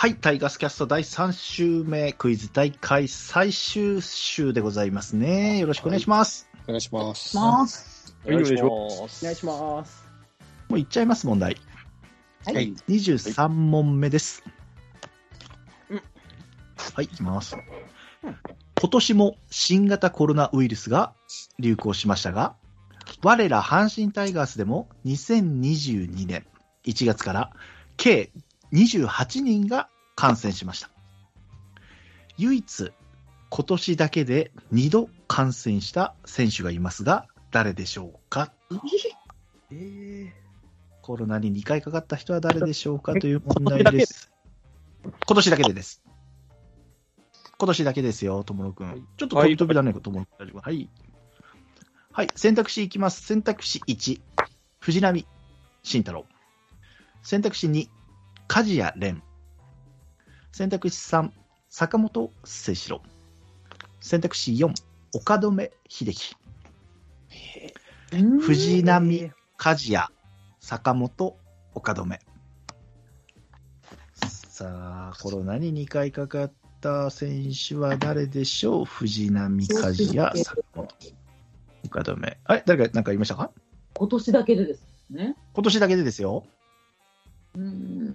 はい、タイガースキャスト第3週目、クイズ大会最終週でございますね。よろしくお願いします。お願いします。ます。お願いします。お願いします。もういっちゃいます、問題。はい。はい23問目です。うんはい、いきます。今年も新型コロナウイルスが流行しましたが、我ら阪神タイガースでも2022年1月から計28人が感染しました。唯一、今年だけで2度感染した選手がいますが、誰でしょうか？えコロナに2回かかった人は誰でしょうか？という問題です。今年だけでです。今年だけですよ、ともろくん。ちょっと飛び飛びだね、ともろくん。はい。はい、選択肢いきます。選択肢1、藤波慎太郎。選択肢2、梶谷蓮。選択肢3、坂本誠志郎。選択肢4、岡留秀樹。ー藤波梶谷、坂本、岡留。さあ、コロナに2回かかった選手は誰でしょう？藤波梶谷、坂本、岡留。あれ誰か何か言いましたか？今年だけでですね。今年だけでですよ。うーん。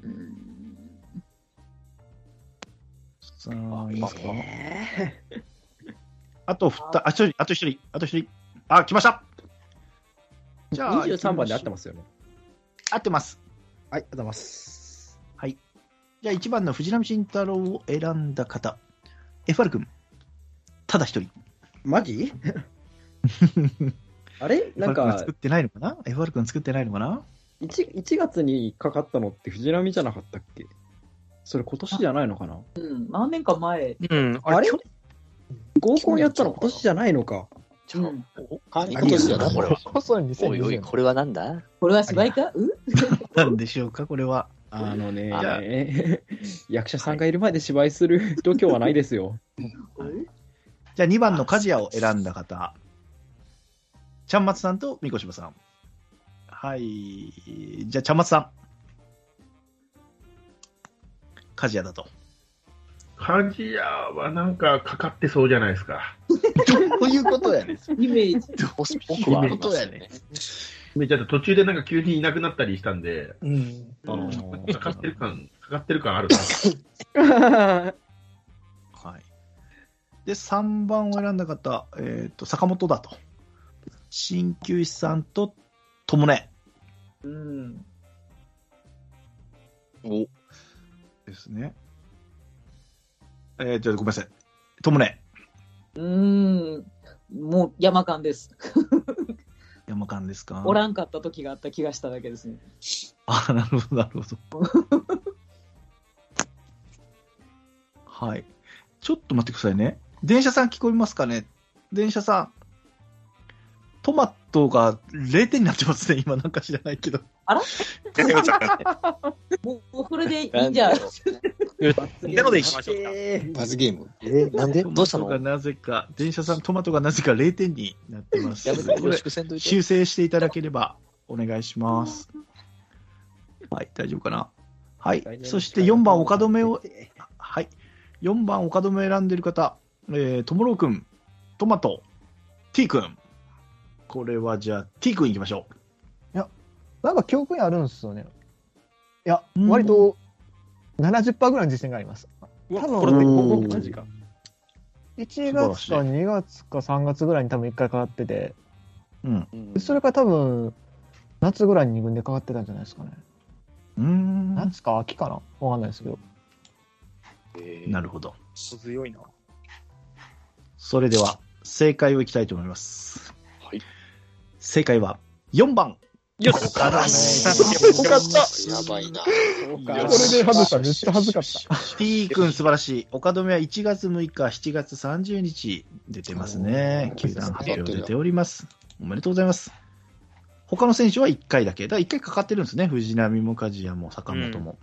さあ、いいですかえ あと2、あ、一人、あと一人、あと一人。あ、来ましたじゃあ、23番で合ってますよね。合ってます。はい、ありがとうございます。はい。じゃあ1番の藤波慎太郎を選んだ方。FR 君。ただ一人。マジ？あれ？なん FR 君か作ってないのかな ?FR 君作ってないのかな？1, 1月にかかったのって藤波じゃなかったっけ？それ今年じゃないのかな？うん。何年か前。うん、あれ去合コンやったの今年じゃないのか。うん。あ今年だな、これは。そうおいお2020い、年。これはなんだ？これは芝居か？うなんでしょうかこれは。あのね 役者さんがいる前で芝居する 度胸はないですよ。じゃあ2番の梶谷を選んだ方。ちゃんまつさんとみこしばさん。はい。じゃあ、ちゃんまつさん。梶谷だと。鍛冶屋はなんかかかってそうじゃないですか。どういうことやねん。イメージ。僕はありますよね。めちゃ途中でなんか急にいなくなったりしたんで、うん。あのかかってる感、かかってる感あるな。はい。で、3番を選んだ方、えっ、と、坂本だと。鍼灸師さんと、ともね。うん。お、ですね。えー、じゃあごめんなさい。ともね。うーん。もう山間です。山間ですか？おらんかった時があった気がしただけですね。あ、なるほど、なるほど。はい。ちょっと待ってくださいね。電車さん聞こえますかね？電車さん。トマトが0点になってますね、今なんか知らないけど。もうこれでいいんじゃん。ゼロでいきましょうか。罰ゲーム。え、なんで？トどうしたの？なぜか、電車さん、トマトがなぜか0点になってます。やめて、よろこれしくせんといて。修正していただければお願いします。はい、大丈夫かな？はい。そして4番、岡留を、はい。4番、岡留を選んでいる方、えー、ともろうくん、トマト、T 君。これはじゃあ、T 君いきましょなんか記憶にあるんですよね。いや、うん割と70%ぐらいの自信があります。多分これで合コンマジか。1月か2月か3月ぐらいに多分1回かかってて、う。うん。それから多分夏ぐらいに2軍でかかってたんじゃないですかね。うーん。夏か秋かな？わかんないですけど。えーなるほど。強いな。それでは、正解をいきたいと思います。はい。正解は、4番。よしよかった。やばいな。これで外したらめっちゃ恥ずかった。T 君素晴らしい。岡留は1月6日、7月30日出てますね。球団発表出ております。おめでとうございます。他の選手は1回だけ。だから1回かかってるんですね。藤波も梶谷も坂本も。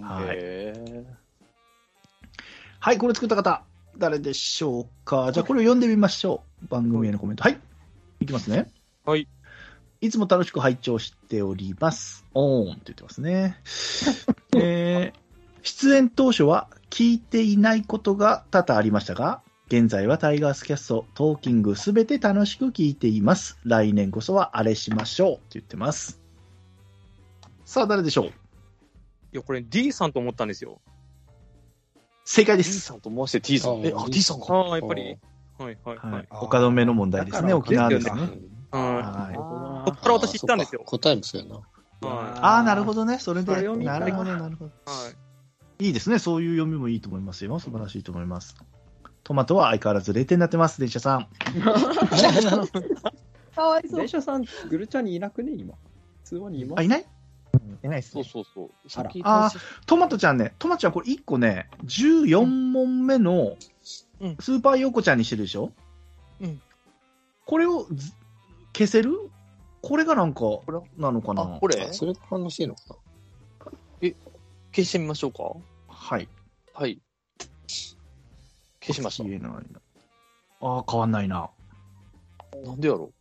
はい。へはい、これ作った方、誰でしょうか。じゃあこれを読んでみましょう。番組へのコメント。はい。いきますね。はい。いつも楽しく拝聴しております。おーんって言ってますね。えー、出演当初は聞いていないことが多々ありましたが、現在はタイガースキャスト、トーキングすべて楽しく聞いています。来年こそはあれしましょうって言ってます。さあ、誰でしょう？いや、これ D さんと思ったんですよ。正解です。さんと思わせて T さん。え、あ、T さんか。ああ、やっぱり。はいはいははいい。。岡留の問題ですね、だ沖縄ですね。ははい。い。こっから私行ったんですよ。答えもそうやな。はああ、なるほどね。それで。ないるほど、なるほど。い。はい。いいですね。そういう読みもいいと思いますよ。素晴らしいと思います。トマトは相変わらず0点になってます、電車さん。かわいそう電。車さん、グルチャにいなくね、今。通話にいます？あ、いない？いないっすね。そうそうそう。さっきあトマトちゃんね、トマトちゃんこれ1個ね、14問目のうんスーパーヨーコちゃんにしてるでしょ？うんこれをず消せる？これがなんか、なのかな？あ、これ？それが反応してんのかな？消してみましょうか？はい。はい。消しました。消えないな。ああ、変わんないな。なんでやろ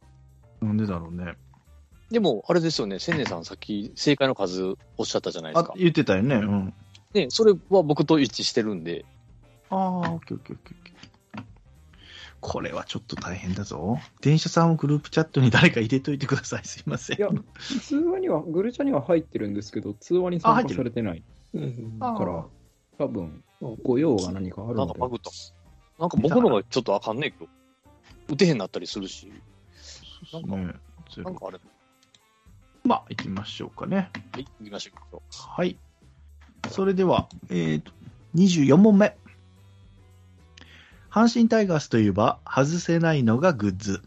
なんでだろうね。うでも、あれですよね、千年さんさっき正解の数おっしゃったじゃないですか、。あ言ってたよね。うん。ね、それは僕と一致してるんで、ああ、オッケーオッケーオッケーオッケー。これはちょっと大変だぞ。電車さんをグループチャットに誰か入れといてください。すいません。いや通話には、グルチャには入ってるんですけど、通話に参加されてないうんあから、多分、ご用が何かあるなんかバ。グった。なんか僕のがちょっとあかんねえけど、打てへんなったりするし、なんか、ねゼロなんかあれ、まあ、行きましょうかね。はい、行きましょう。はい。それでは、えーと、24問目。阪神タイガースといえば外せないのがグッズ。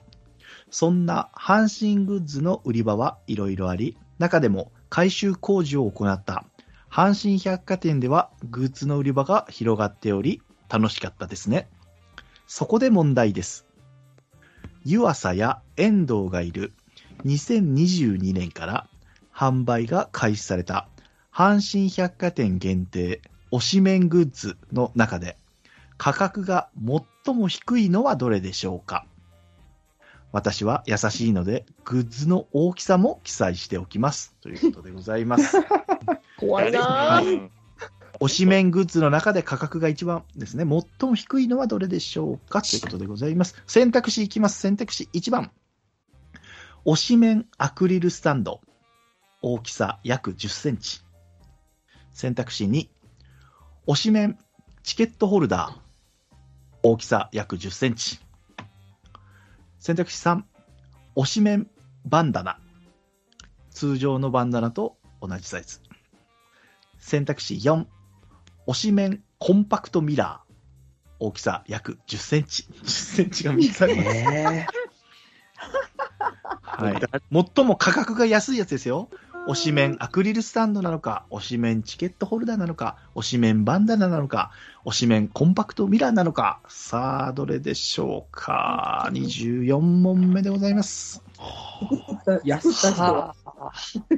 そんな阪神グッズの売り場はいろいろあり、中でも改修工事を行った阪神百貨店ではグッズの売り場が広がっており、楽しかったですね。そこで問題です。湯浅や遠藤がいる2022年から販売が開始された阪神百貨店限定推しメングッズの中で価格が最も低いのはどれでしょうか？私は優しいのでグッズの大きさも記載しておきますということでございます。怖いなはぁ。い 推しメングッズの中で価格が一番ですね、最も低いのはどれでしょうか？ということでございます。選択肢いきます。選択肢1番。推しメンアクリルスタンド。大きさ約10センチ。選択肢2。推しメンチケットホルダー。大きさ約10センチ。選択肢3。推しメンバンダナ。通常のバンダナと同じサイズ。選択肢4。推しメンコンパクトミラー。大きさ約10センチ。10センチが3つあります。えはい。最も価格が安いやつですよ。推しメンアクリルスタンドなのか、推しメンチケットホルダーなのか、推しメンバンダナなのか、推しメンコンパクトミラーなのか。さあ、どれでしょうか。24問目でございます。安した人は。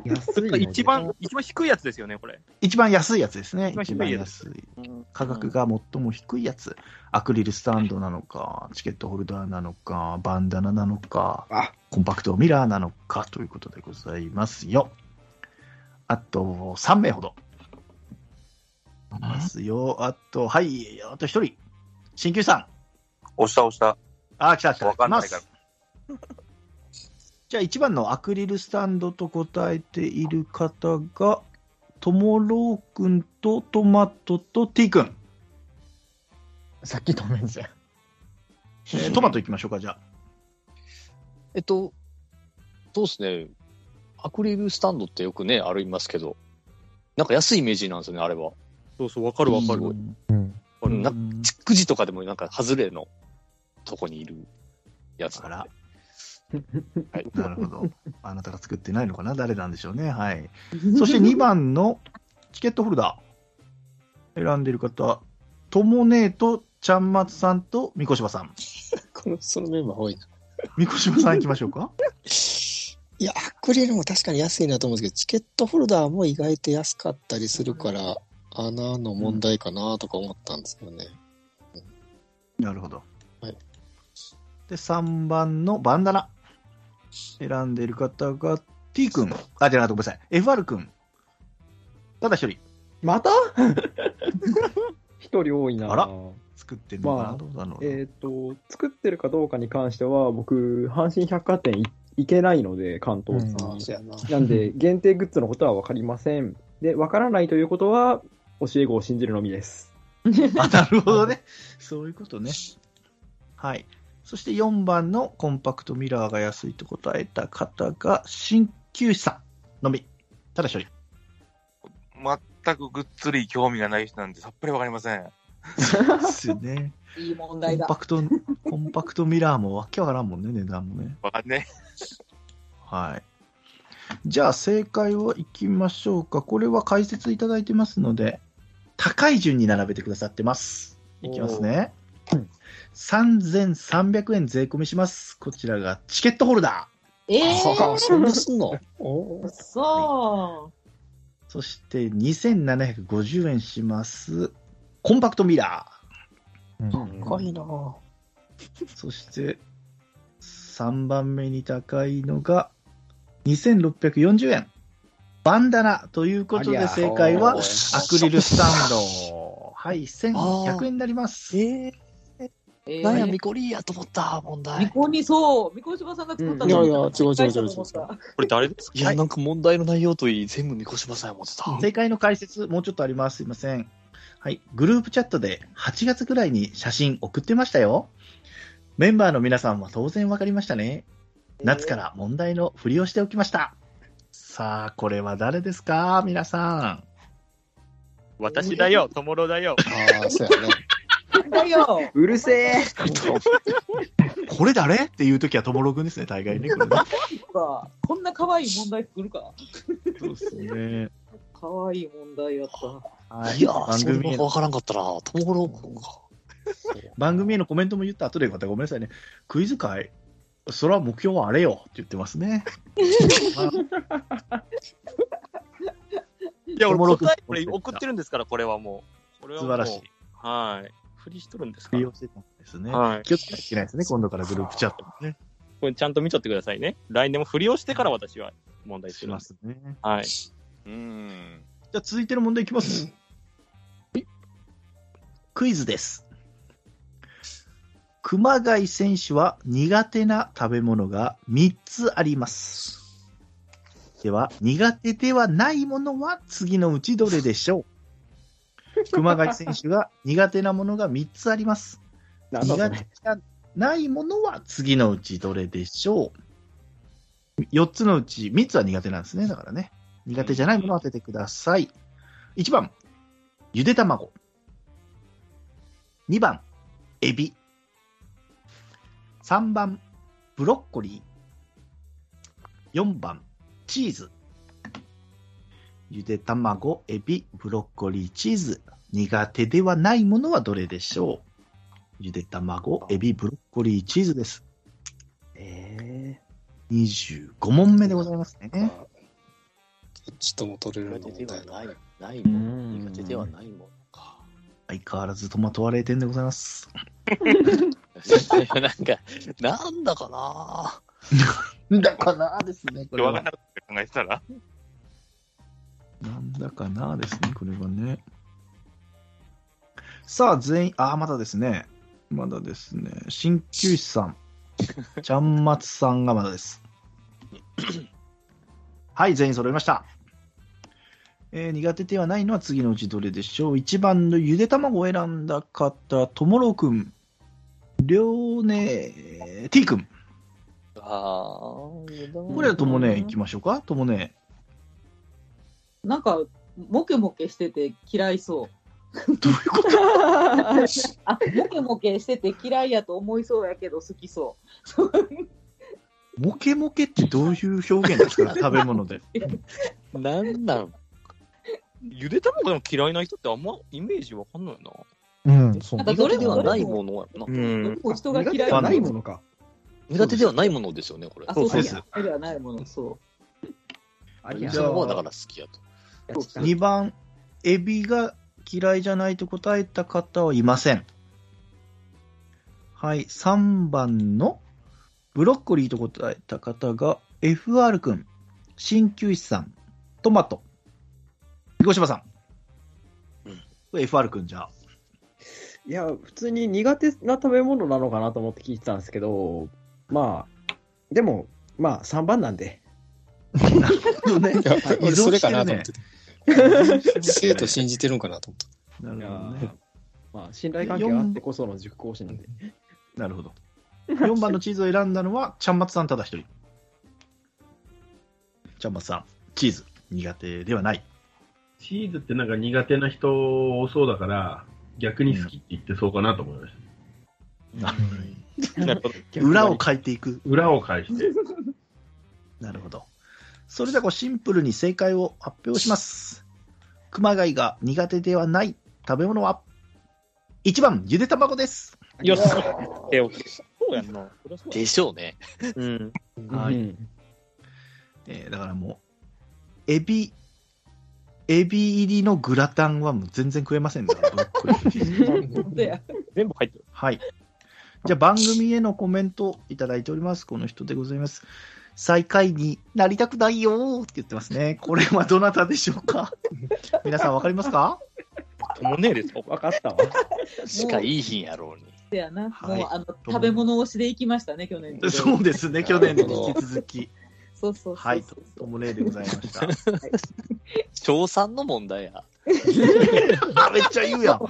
安いの一番、一番低いやつですよね、これ。一番安いやつですね。一一番番低いやつ安い。価格が最も低いやつ。アクリルスタンドなのか、チケットホルダーなのか、バンダナなのか、あコンパクトミラーなのかということでございますよ。あと3名ほど。いますよ。あと、はい、あと1人。鍼灸さん。押した押した。あ、来た来た。わかんない来ますじゃあ1番のアクリルスタンドと答えている方が、ともろうくんとトマトと T くん。さっき止めんじゃん。えートマトいきましょうか、じゃあ。えっと、そうですね。アクリルスタンドってよくね、ありますけど、なんか安いイメージなんですよね、あれは。そうそう、わかるわかる。うんうん。なうんくじとかでもなんか、外れのとこにいるやつあら。はい。なるほど。あなたが作ってないのかな？誰なんでしょうね？はい。そして2番のチケットホルダー。選んでいる方、ともねえとちゃんまつさんとみこしばさん。この、そのメンバー多いな。みこしばさん行きましょうか？いや、アクリルも確かに安いなと思うんですけど、チケットホルダーも意外と安かったりするから、穴の問題かなとか思ったんですけどね。なるほど。はい。で、3番のバンダナ。選んでいる方が T 君。あ、じゃなくてごめんなさい。FR 君。ただ一人。また？一人多いなあら作ってんのかな、まあどうだろうな。えっ、と、作ってるかどうかに関しては、僕、阪神百貨店い行けないので、関東に。ああ、そうやな。なんで、限定グッズのことは分かりません。で、分からないということは、教え子を信じるのみです。あ、なるほどね。そういうことね。はい。そして4番のコンパクトミラーが安いと答えた方が、鍼灸師さんのみ。ただ一人。全くぐっつり興味がない人なんてさっぱりわかりません。ですよね。いい問コ題だ。ンパクト、コンパクトミラーもわけわからんもんね、値段もね。わかんねはい。じゃあ正解をいきましょうか。これは解説いただいてますので、高い順に並べてくださってます。いきますね。3300円税込みします。こちらがチケットホルダええああ、そんなすんの？おー、そー。そして2750円します。コンパクトミラ高いな。そして3番目に高いのが2640円。バンダナということで正解はアクリルスタンド。はい、1100円になります。う。えなんや、ー、ミコリーやと思った、問み題。こにそう、みこしばさんが作ったうんいやいや違う違う違う違うこれ誰ですか？いや、なんか問題の内容といい、全部みこしばさんや思ってた。正解の解説、もうちょっとあります。すいません。はい。グループチャットで8月ぐらいに写真送ってましたよ。メンバーの皆さんは当然わかりましたね。夏から問題のふりをしておきました。さあ、これは誰ですか？皆さん。私だよ、ともろだよ。ああ、そうやね。だよ。うるせえこれ誰？っていう時はともろくんですね、大概ね。これねか こんな可愛い問題作るか。そうですね。可愛い問題やった。はいいや、番組へのもわからんかったな。ともろくんが。番組へのコメントも言った後でまたごめんなさいね。クイズ会、それは目標はあれよって言ってますね。いや、俺答え、これ送ってるんですから、これはもう。これはもう素晴らしい。。はい。振りしとるんですから。利用してたんですね。はい。気をつけなきゃいけないですね、今度からグループチャットもね。これちゃんと見とってくださいね。来年も振りをしてから私は問題すしるんです。ますね。はい。うーん。じゃあ続いての問題いきます。クイズです。熊谷選手は苦手な食べ物が3つあります。では、苦手ではないものは次のうちどれでしょう熊谷選手が苦手なものが3つあります。苦手じゃないものは次のうちどれでしょう ?4 つのうち3つは苦手なんですね。だからね。苦手じゃないものを当ててください。1番、ゆで卵。2番、エビ。3番、ブロッコリー。4番、チーズ。ゆで卵、エビ、ブロッコリー、チーズ。苦手ではないものはどれでしょう？ゆで卵、エビ、ブロッコリー、チーズです。え25問目でございますね。どっちとも取れる苦の問題手ではない、ないー。もの。苦手ではないものか。相変わらずトマトは0点でございます。なんか、なんだかな？だかなですね、これは考えてたら？なんだかなですね、これはね。さあ、全員、あ、まだですね。まだですね。鍼灸師さん、ちゃんまつさんがまだです。はい、全員揃いました。えー苦手ではないのは次のうちどれでしょう ?1 番のゆで卵を選んだ方、ともろくん、りょうね、T くん。ああ、これはともね、行きましょうかともね。なんか、モケモケしてて嫌いそう。どういうこと？あ、モケモケしてて嫌いやと思いそうやけど好きそう。モケモケってどういう表現ですか？食べ物で。なんなん？ゆで卵でも嫌いな人ってあんまイメージわかんないな。うん、そうなん。かどれではないものやろな。うん。人が嫌い？苦手ではないものか。苦手ではないものですよね、これ。あ、そうですそうではないもの、そありゃじゃあその方だから好きやと。う。2番、エビが嫌いじゃないと答えた方はいません。はい、3番のブロッコリーと答えた方が FR 君、鍼灸師さん、トマト、三越島さん。これ FR 君じゃあ。いや、普通に苦手な食べ物なのかなと思って聞いてたんですけど、まあ、でも、まあ、3番なんで。なるほどね。それかなと思って。て。生徒信じてるんかなと思った。なるほどね。まあ、信頼関係があってこその塾講師なんで。なるほど。4番のチーズを選んだのは、ちゃんまつさんただ一人。ちゃんまつさん、チーズ、苦手ではない。チーズってなんか苦手な人多そうだから、逆に好きって言ってそうかなと思いました。なるほど。裏を変えていく。裏を返して。なるほど。それではこうシンプルに正解を発表します。熊谷が苦手ではない食べ物は、1番、ゆで卵です。よし。え、オッケー。そうやんな。そりゃでしょうね。うん。はいうんえーだからもう、エビ、エビ入りのグラタンはもう全然食えませんね。ブロッコリー本当や。全部入ってる。はい。じゃあ番組へのコメントいただいております。この人でございます。最下位になりたくないよーって言ってますね。これはどなたでしょうか？皆さんわかりますか？ともねえです。わかったわ。しかいい日やろうに。はいもう、あの、食べ物推しで行きましたね、去年と。そうですね。去年に引き続き。そうそうそうそう。はい。とともねでございました。小3の問題や。あ、めっちゃ言うやん。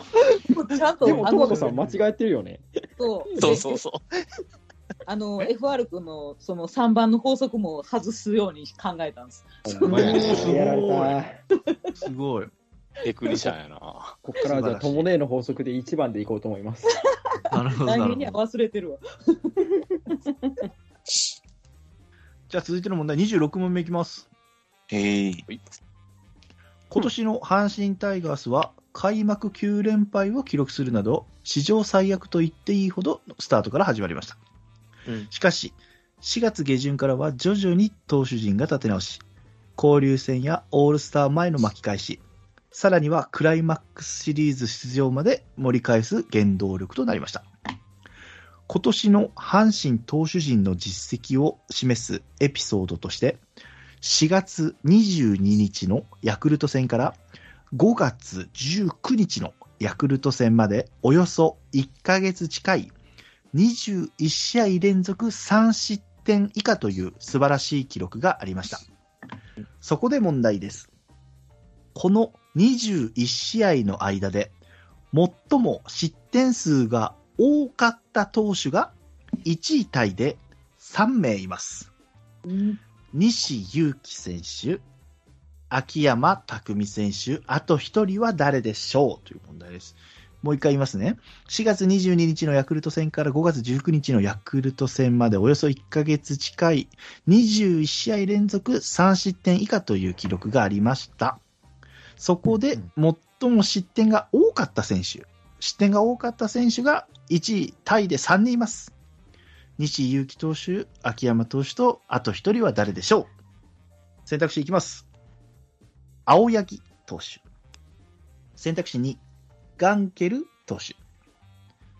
ちゃんと、でも、あトマトの、さん間違えてるよね。そうそうそうそう。あの、FR 君のその3番の法則も外すように考えたんです。すごいやられた。すごい。テクニシャンやな。こっからはじゃあ、ともねえの法則で1番でいこうと思います。なるほど、な来。年には忘れてるわ。じゃあ続いての問題、26問目いきます。へえ。今年の阪神タイガースは開幕9連敗を記録するなど、史上最悪と言っていいほどのスタートから始まりました。うんしかし、4月下旬からは徐々に投手陣が立て直し、交流戦やオールスター前の巻き返し、さらにはクライマックスシリーズ出場まで盛り返す原動力となりました。今年の阪神投手陣の実績を示すエピソードとして、4月22日のヤクルト戦から5月19日のヤクルト戦までおよそ1ヶ月近い21試合連続3失点以下という素晴らしい記録がありました。そこで問題です。この21試合の間で最も失点数が多かった投手が1位タイで3名います。西勇輝選手、秋山拓選手、あと1人は誰でしょうという問題です。もう一回言いますね。4月22日のヤクルト戦から5月19日のヤクルト戦までおよそ1ヶ月近い21試合連続3失点以下という記録がありました。そこで最も失点が多かった選手、失点が多かった選手が1位タイで3人います。西勇輝投手、秋山投手と、あと1人は誰でしょう選択肢いきます。青柳投手。選択肢2、ガンケル投手。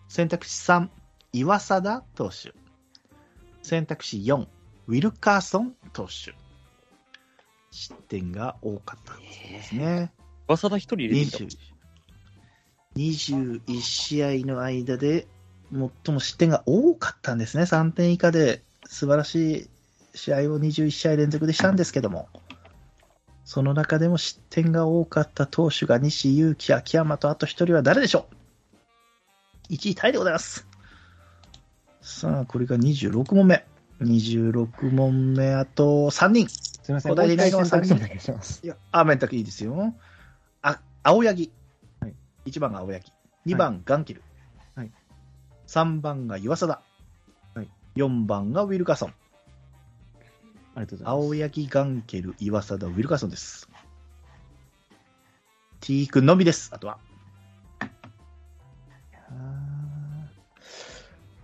選択肢3、岩貞投手。選択肢4、ウィルカーソン投手。失点が多かったんですね。噂田一人入れてた。20 21試合の間で最も失点が多かったんですね。3点以下で素晴らしい試合を21試合連続でしたんですけども、その中でも失点が多かった投手が西勇輝、秋山とあと1人は誰でしょう ?1 位タイでございます。さあ、これが26問目。26問目、あと3人。すみません、も答えう一回てないのは3選択肢お願人。いします。いや、あ、選択いいですよ。あ、青柳。1番が青柳。2番、ガンキル。はい3番が岩貞。はい4番がウィルカーソン。ありがとうございます。青柳、ガンケル、岩貞、ウィルカーソンです。T 君のみです。あとは。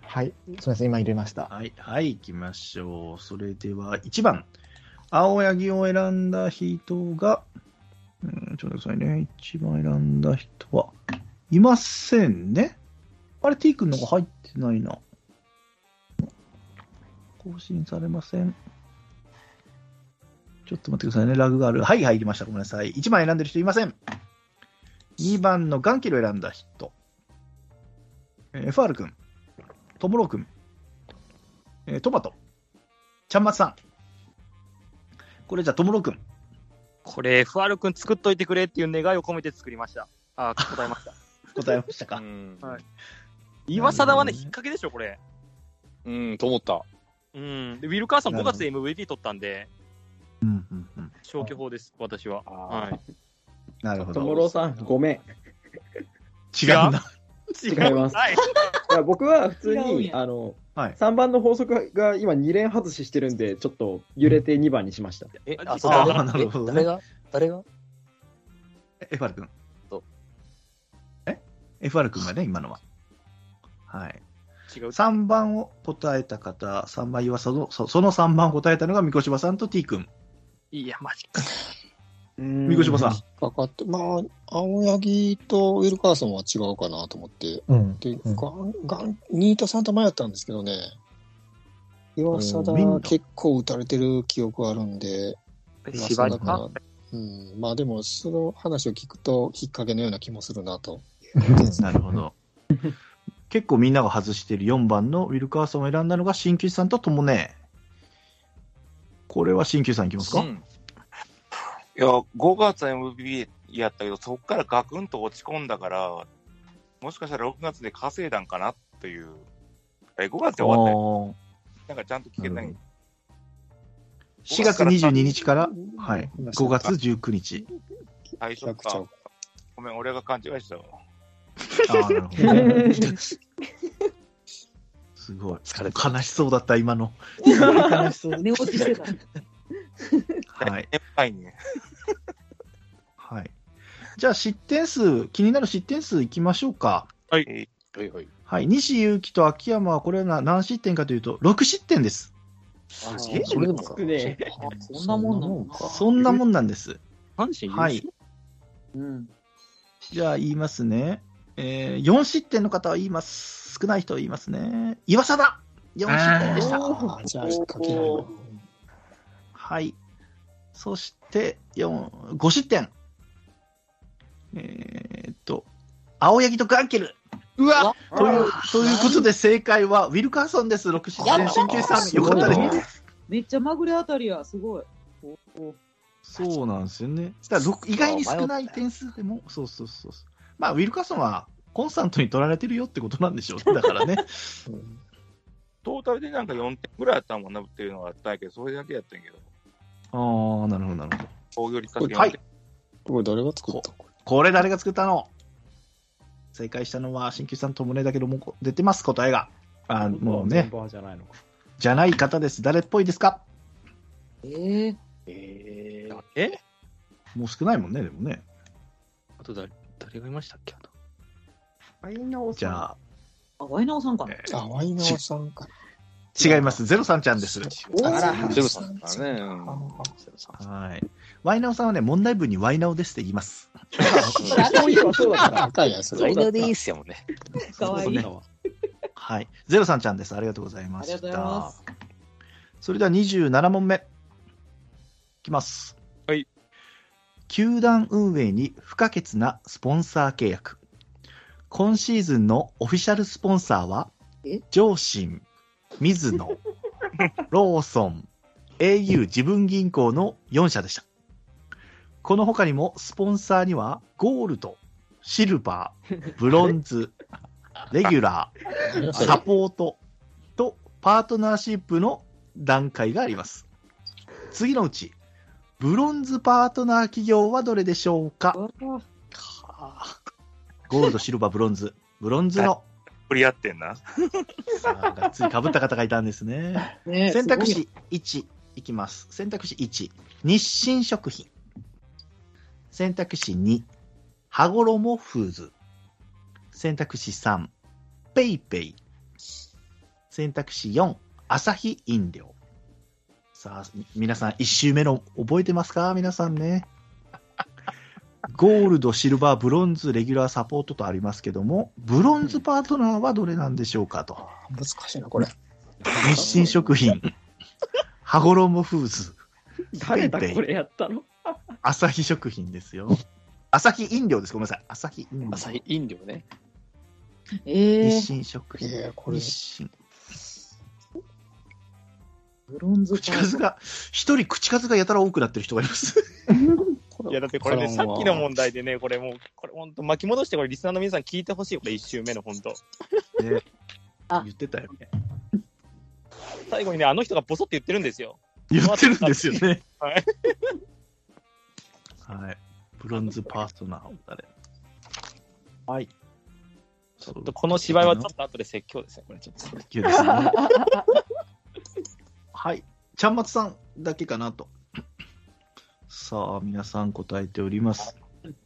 はい、すみません、今入れました。はい、はい、行きましょう。それでは、1番。青柳を選んだ人が、うん、ちょっと待ってくださいね。1番選んだ人は、いませんね。あれ、T 君のが入ってないな。更新されません。ちょっと待ってくださいね。ラグがある。はい、入りました。ごめんなさい。1番選んでる人いません。2番のガンキル選んだ人。え、FR 君、トモロ君、えトマト、ちゃんまつさん。これじゃあ、トモロ君。これ、FR 君作っといてくれっていう願いを込めて作りました。あ、答えました。答えましたか。はい。岩貞はね、引っ掛けでしょ、これ。うん、と思った。うん。で、ウィルカーソン5月で MVP 取ったんで、うんうんうん。消去法です、私は。はい。なるほど。ともろうさん、ごめん。違うな。違います。はい。僕は普通に、やあの、はい。3番の法則が今2連外ししてるんで、ちょっと揺れて2番にしました。え、ああ、そうあなるほどねえ誰が？誰が？FR 君。え ?FR 君がね、今のは。はい。違う。3番を答えた方、3番岩佐の、そその3番を答えたのが三越柴さんと T 君。いや、マジか。三越柴さん。かかって、まあ、青柳とウィルカーソンは違うかなと思って、うん。で、うんガン、ガン、ニートさんと迷ったんですけどね、岩貞結構打たれてる記憶あるんで、岩芝居貞かなか。うん、まあでも、その話を聞くと、引っ掛けのような気もするなと。なるほど。結構みんなが外している4番のウィルカーソンを選んだのが新旧さんとともね。これは新旧さんいきますか、うん。いや、5月 MVP やったけど、そこからガクンと落ち込んだから、もしかしたら6月で稼いだんかなという。え、5月で終わったよ。なんかちゃんと聞けない。4月22日から、はい、5月19日。最初100ちゃうか。ごめん、俺が勘違いしたわ。ああ、なるほどね。すごい。疲れた悲しそうだった、今の。悲しそう。寝落ちしてた。はい。やっぱりね。はい。じゃあ、失点数、気になる失点数いきましょうか。はいはい。はい。西勇輝と秋山は、これはな何失点かというと、6失点です。あえそれでもか少ねえ そんなもんなのか。そんなもんなんです。はい。うん。じゃあ、言いますね。えー、4失点の方は言います。少ない人は言いますね。岩佐だ !4 失点でした。じゃあ引っ掛けないな。はい。そして、4、5失点。えーっと、青柳とガンケル。うわという、ということで正解は、ウィルカーソンです。6失点。新旧さん、よかったです。めっちゃまぐれあたりや、すごい。そうなんですよね。だ意外に少ない点数でも、そうそうそうそう。まあ、ウィルカーソンはコンスタントに取られてるよってことなんでしょうね。だからね。トータルでなんか4点ぐらいあったもんなっていうのがあったんやけど、それだけやったんやけど、ああ、なるほど、なるほど。防御率かけはい。これ誰が作った？ここれ誰が作ったの？正解したのは、新旧さんともねだけども、出てます、答えが。あもうねじゃないのか。じゃない方です。誰っぽいですか？えええー、え？もう少ないもんね、でもね。あと誰、誰がいましたっけ？あと。はい、直じゃあ、あ、ワイナオさんかな。えあ、ワイナオさんか。ー違います。ゼロさんちゃんです。ゼロさんだからね。はい。ワイナオさんはね、問題文にワイナオですって言います。そういえばそうだった。赤いやつ。ライナーでいいっすよね。かわいい。はい。ゼロさんちゃんです。ありがとうございました。ありがとうございます。それでは27問目。いきます。はい。球団運営に不可欠なスポンサー契約。今シーズンのオフィシャルスポンサーはえ、上信、水野、ローソン、au 自分銀行の4社でした。この他にもスポンサーにはゴールド、シルバー、ブロンズ、レギュラー、サポートとパートナーシップの段階があります。次のうち、ブロンズパートナー企業はどれでしょうか？ゴールド、シルバー、ブロンズ。ブロンズの、振り合ってんな。さあ、がっつり被った方がいたんですね。ね選択肢1、いきます。選択肢1、日清食品。選択肢2、はごろもフーズ。選択肢3、 PayPay。選択肢4、アサヒ飲料。さあ、み皆さん、1周目の覚えてますか？皆さんね。ゴールド、シルバー、ブロンズ、レギュラー、サポートとありますけども、ブロンズパートナーはどれなんでしょうかと。難しいな、これ。日清食品、はごろもフーズ、誰だこれやったの？朝日食品ですよ。朝日飲料です。ごめんなさい。朝日飲料。朝日飲料ね。え日清食品。いや、これ、日清。ブロンズ口数が、一人口数がやたら多くなってる人がいます。いや、だってこれね、さっきの問題でね、これもう、これ本当巻き戻して、これリスナーの皆さん聞いてほしい、これ一周目の本当。ね、あ言ってたよね。最後にね、あの人がボソって言ってるんですよ。言ってるんですよね。はい。はい。ブロンズパートナーを誰？はい。ちょちょっとこの芝居はちょっと後で説教ですね、これちょっと。説教ですね。はい。ちゃんまつさんだけかなと。さあ、皆さん答えております。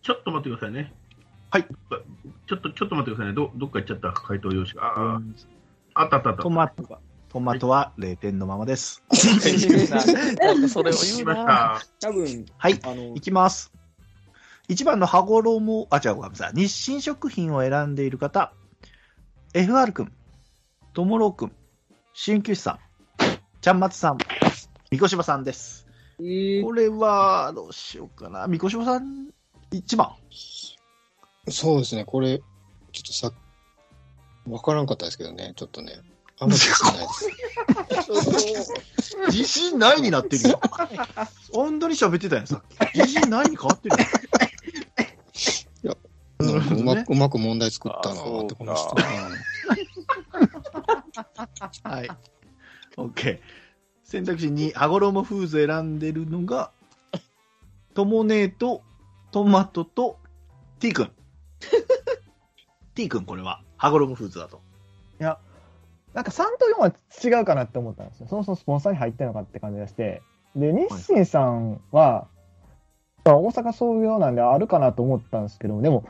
ちょっと待ってくださいね。はい。ちょっと、ちょっと待ってくださいね。ど、どっか行っちゃった回答用紙が。あーあったあったあった。トマトは、トマトは0点のままです。なんかそれを言うしましな。た。多分、はい。あのい、きます。1番の羽衣、あ、違う、ごめんなさい。日清食品を選んでいる方、FR 君、ともろう君、鍼灸師さん、ちゃんまつさん、みこしばさんです。えーこれは、どうしようかな。みこしばさん、1番。そうですね、これ、ちょっとさ、わからんかったですけどね、ちょっとね。あんまり自信ないです。自信ないになってるよ。本当に喋ってたやん、さっき。自信ないに変わってるよ。なんかうまねく、うまく問題作ったなーってこの人。はい。OK。選択肢2、羽衣フーズ選んでるのが、ともねーと、トマトと、T 君。T 君、これは、羽衣フーズだと。いや、なんか3と4は違うかなって思ったんですよ。そもそもスポンサーに入ってるのかって感じがして。で、日清さんは、まあ大阪創業なんであるかなと思ったんですけど、でも、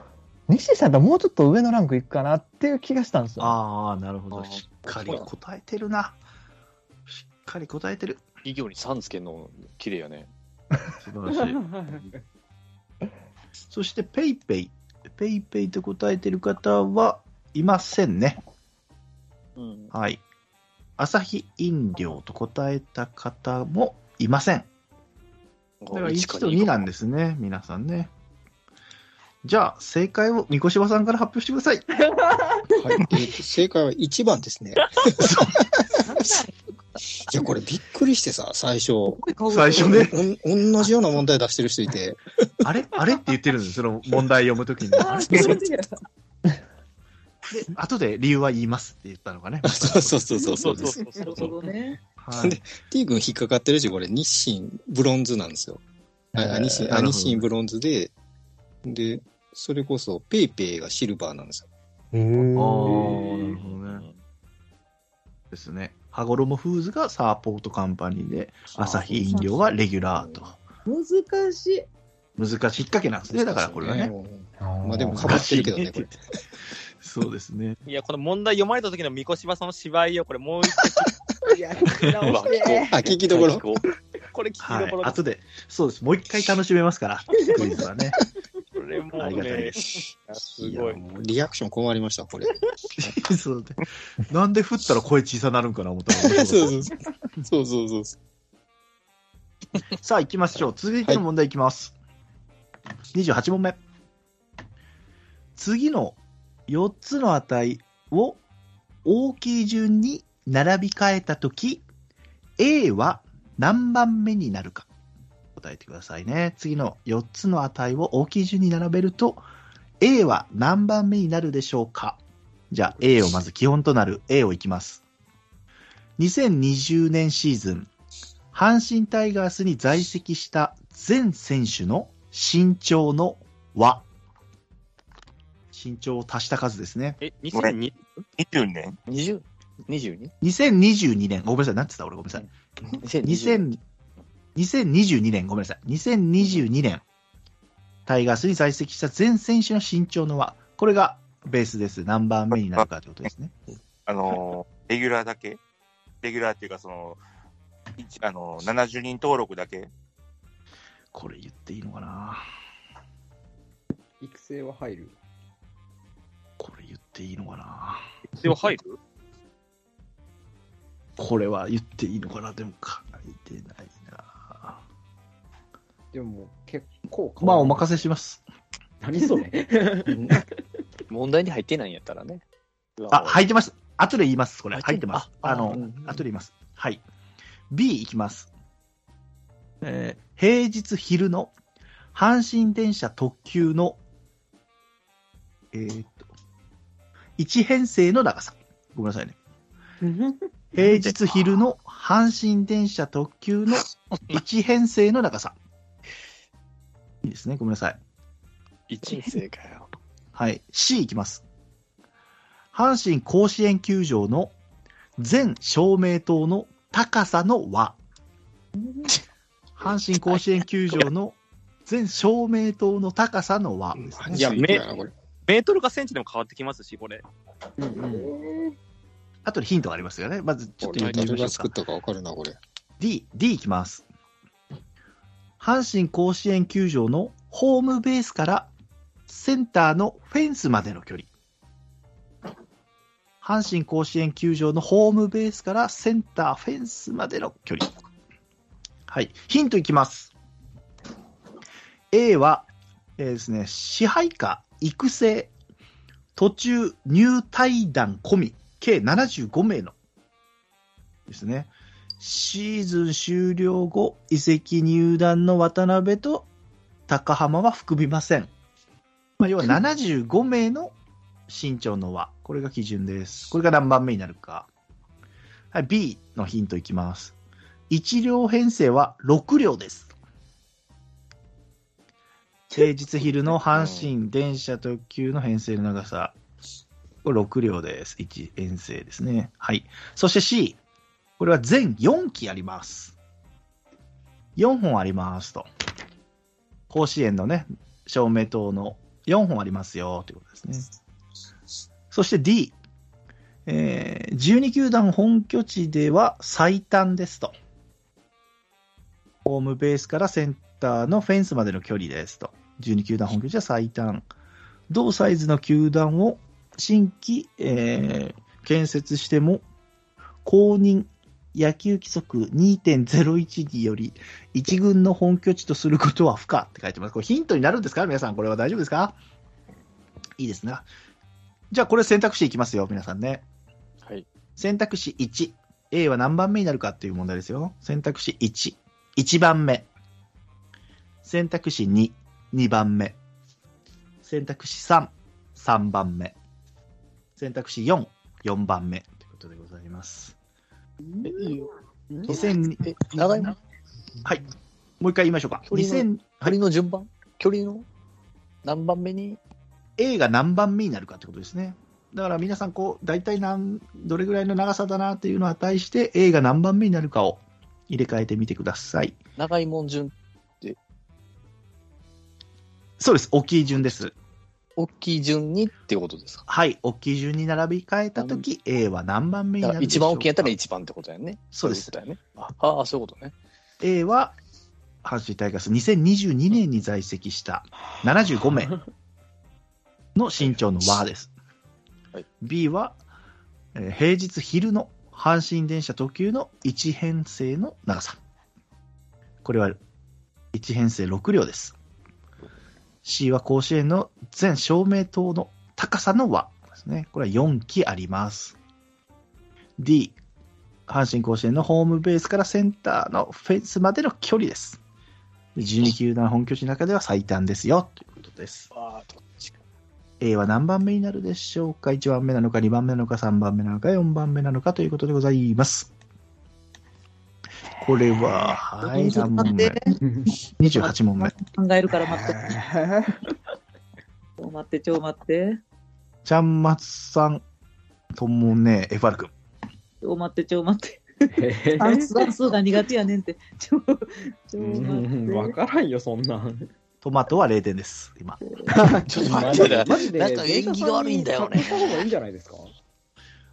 日清さんだったらもうちょっと上のランクいくかなっていう気がしたんですよ。ああ、なるほど。しっかり答えてるな。しっかり答えてる。企業にさんつけるの綺麗やね。素晴らしい。そして、 PayPay。 PayPay と答えてる方はいませんね。うん。はい。アサヒ飲料と答えた方もいません。だから1と2なんですね、皆さんね。じゃあ、正解を三越さんから発表してください。はい。えーと正解は1番ですね。いや、これびっくりしてさ、最初。最初ね。おん同じような問題出してる人いて。あれあれって言ってるんですその問題読むときに。で、後で理由は言いますって言ったのがね？そうそうそうそうそうです。なるほどね。はいで T 君引っかかってるし、これ日清ブロンズなんですよ。ああ日清、あ日清ブロンズで、で、それこそペイペイがシルバーなんですよ。ああ、なるほどね。ですね。羽衣フーズがサポートカンパニーで、朝日飲料はレギュラーと。難しい。難しい引っ掛けなんですね、だからこれはね。まあでもかばってるけどね、これ。そうですね。いや、この問題読まれた時の三越場さんの芝居を、これもう一回、い や、聞き直して。あ、聞きどころ。これ聞きはいどころ。。後で、そうです。もう一回楽しめますから、クイズはね。これもうありがたいねで、す。すごい。リアクション困りました、これ。そうで。なんで振ったら声小さなるんかな思ったら そうそうそう。そうそうそうそさあ、行きましょう。続いての問題いきます。28問目。次の4つの値を大きい順に並び替えたとき、A は何番目になるか。答えてくださいね。次の4つの値を大きい順に並べると、A は何番目になるでしょうか？じゃあ A をまず基本となる A をいきます。2020年シーズン、阪神タイガースに在籍した全選手の身長の和。身長を足した数ですね。え、2002 20年？20? 22? 2022年、ごめんなさい、なんて言った？俺ごめんなさい。2000 2022年、ごめんなさい。2022年、タイガースに在籍した全選手の身長の和。これがベースです。何番目になるかということですね。あのー、レギュラーだけ？レギュラーっていうか、その、一あのー、70人登録だけ？これ言っていいのかな？育成は入る？これ言っていいのかな？でも入る？これは言っていいのかな？でも書いてないなでも、結構まあ、お任せします。何それ？問題に入ってないんやったらね。あ、入ってます。後で言います、これ。入っててます。ああの、後で言います。はい。B いきます。えー平日昼の阪神電車特急の、えーっと、1編成の長さ。ごめんなさいね。平日昼の阪神電車特急の1編成の長さ。いいですね。ごめんなさい。一年生かよ。はい。C いきます。阪神甲子園球場の全照明灯の高さの和。阪神甲子園球場の全照明灯の高さの和ですね。いや、メメートルかセンチでも変わってきますし、これ。あとでヒントがありますよね。まずちょっと言ってみ誰ましょうか。が作ったかわかるな、これ。D、D いきます。阪神甲子園球場のホームベースからセンターのフェンスまでの距離。阪神甲子園球場のホームベースからセンターフェンスまでの距離。はい。ヒントいきます。A は、えーですね、支配下、育成、途中入隊団込み、計75名のですね。シーズン終了後、移籍入団の渡辺と高浜は含みません。まあ、要は75名の身長の和。これが基準です。これが何番目になるか。はい、B のヒントいきます。1両編成は6両です。平日昼の阪神電車特急の編成の長さ。これ6両です。1編成ですね。はい。そして C。これは全4機あります。4本ありますと。甲子園のね、照明灯の4本ありますよということですね。そして D。えー12球団本拠地では最短ですと。ホームベースからセンターのフェンスまでの距離ですと。12球団本拠地は最短。同サイズの球団を新規、えー建設しても、公認野球規則2.01により、一軍の本拠地とすることは不可って書いてます。これヒントになるんですか？皆さん、これは大丈夫ですか？いいですね。じゃあ、これ選択肢いきますよ、皆さんね。はい。選択肢1。A は何番目になるかっていう問題ですよ。選択肢1。1番目。選択肢2。2番目。選択肢3。3番目。選択肢4。4番目。ということでございます。え、いいよ。2000え、長いも？はい。もう一回言いましょうか。距離の2000、距離の順番？距離の？何番目に？A が何番目になるかってことですね。だから皆さん、こう、大体何、どれぐらいの長さだなっていうのを値して A が何番目になるかを入れ替えてみてください。長いもん順、そうです。大きい順です。大きい順にってことですか？はい。大きい順に並び替えたとき、A は何番目にだから一なるでしょうか？番大きいやったら一番ってことやね。そうですいことやね。ああー、そういうことね。A は、阪神タイガース2022年に在籍した75名の身長の和です。はい B は、えー平日昼の阪神電車特急の1編成の長さ。これは1編成6両です。C は甲子園の全照明灯の高さの和ですね。これは4基あります。D、阪神甲子園のホームベースからセンターのフェンスまでの距離です。12球団本拠地の中では最短ですよ、ということです。A は何番目になるでしょうか ?1 番目なのか、2番目なのか、3番目なのか、4番目なのかということでございます。これは、はい、ちょっ何問と待っ目て。?28 問目。考えるから待って。ちょ待って、ちょ待って。ちゃんまつさんともね、FR 君。ちょ待って、ちょ待って。算数算数が苦手やねんって。ちょ、ちょうん待って。わからんよ、そんなん。トマトは0点です、今。ちょっと待ってなマジで、なんか縁起が悪いんだよねした方がいいんじゃないですか？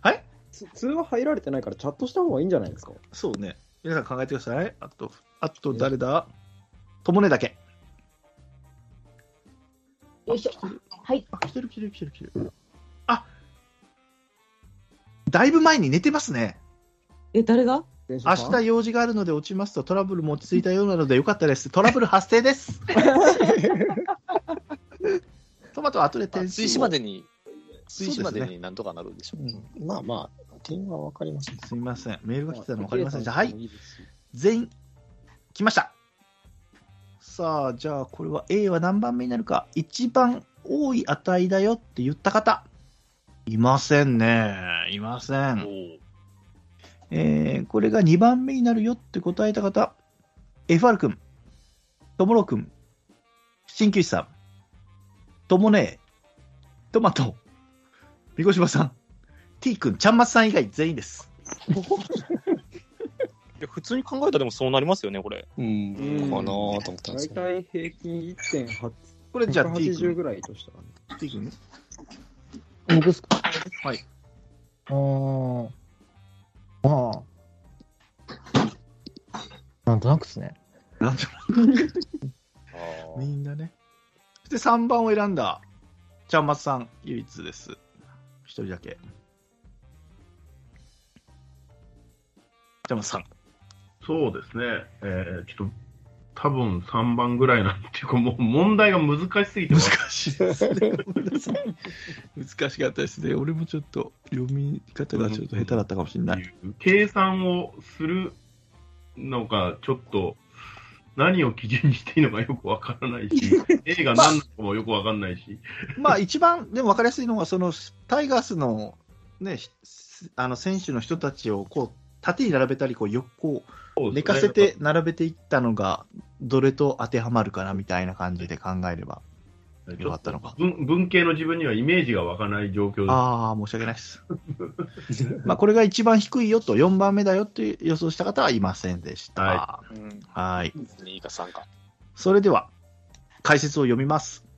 はい？つ通話入られてないからチャットした方がいいんじゃないですか？そうね。皆さん考えてください。あと、あと誰だ？ともねだけ。よいしょ。はい。あ、来てる来てる来てる来てる。あだいぶ前に寝てますね。え、誰が？明明日用事があるので落ちますとトラブルも落ち着いたようなのでよかったです。トラブル発生です。トマトは後で点数を。追試までに、追試までになんとかなるでしょう。うんまあまあ、点はわかりますね。すみません。メールが来てたの分かりません。じゃあ、はい。全員、来ました。さあ、じゃあ、これは A は何番目になるか。一番多い値だよって言った方。いませんね。いません。えー、これが2番目になるよって答えた方。FR 君、ともろ君、鍼灸師さん、ともねえ、トマト、みこしばさん、T 君、ちゃんまつさん以外全員です。いや普通に考えたらでもそうなりますよね、これ。うん、うんかなと思ったんです大よ。体平均1.8、これじゃあ T 180君、ぐらいとしたらね。T 君？僕ですか？はい。うーん。まあ。なんとなくですね。なんと みんなね。そして3番を選んだ、ちゃんまつさん、唯一です。一人だけ。ちゃんまつさん。そうですね。えー、ちょっと、多分3番ぐらいなんていうか、もう問題が難しすぎて難わしいですね。難しかったですね。俺もちょっと読み方がちょっと下手だったかもしれない。計算をするのが、ちょっと、何を基準にしていいのかよくわからないし、A が何なのかもよくわかんないし。まあ一番でも分かりやすいのは、そのタイガースの,、ね、しあの選手の人たちをこう縦に並べたりこう横寝かせて並べていったのが、どれと当てはまるかなみたいな感じで考えればよかったのか。文文系の自分にはイメージが湧かない状況です。ああ、申し訳ないです。まあこれが一番低いよと、4番目だよって予想した方はいませんでした。ははい。2か3か。それでは、解説を読みます。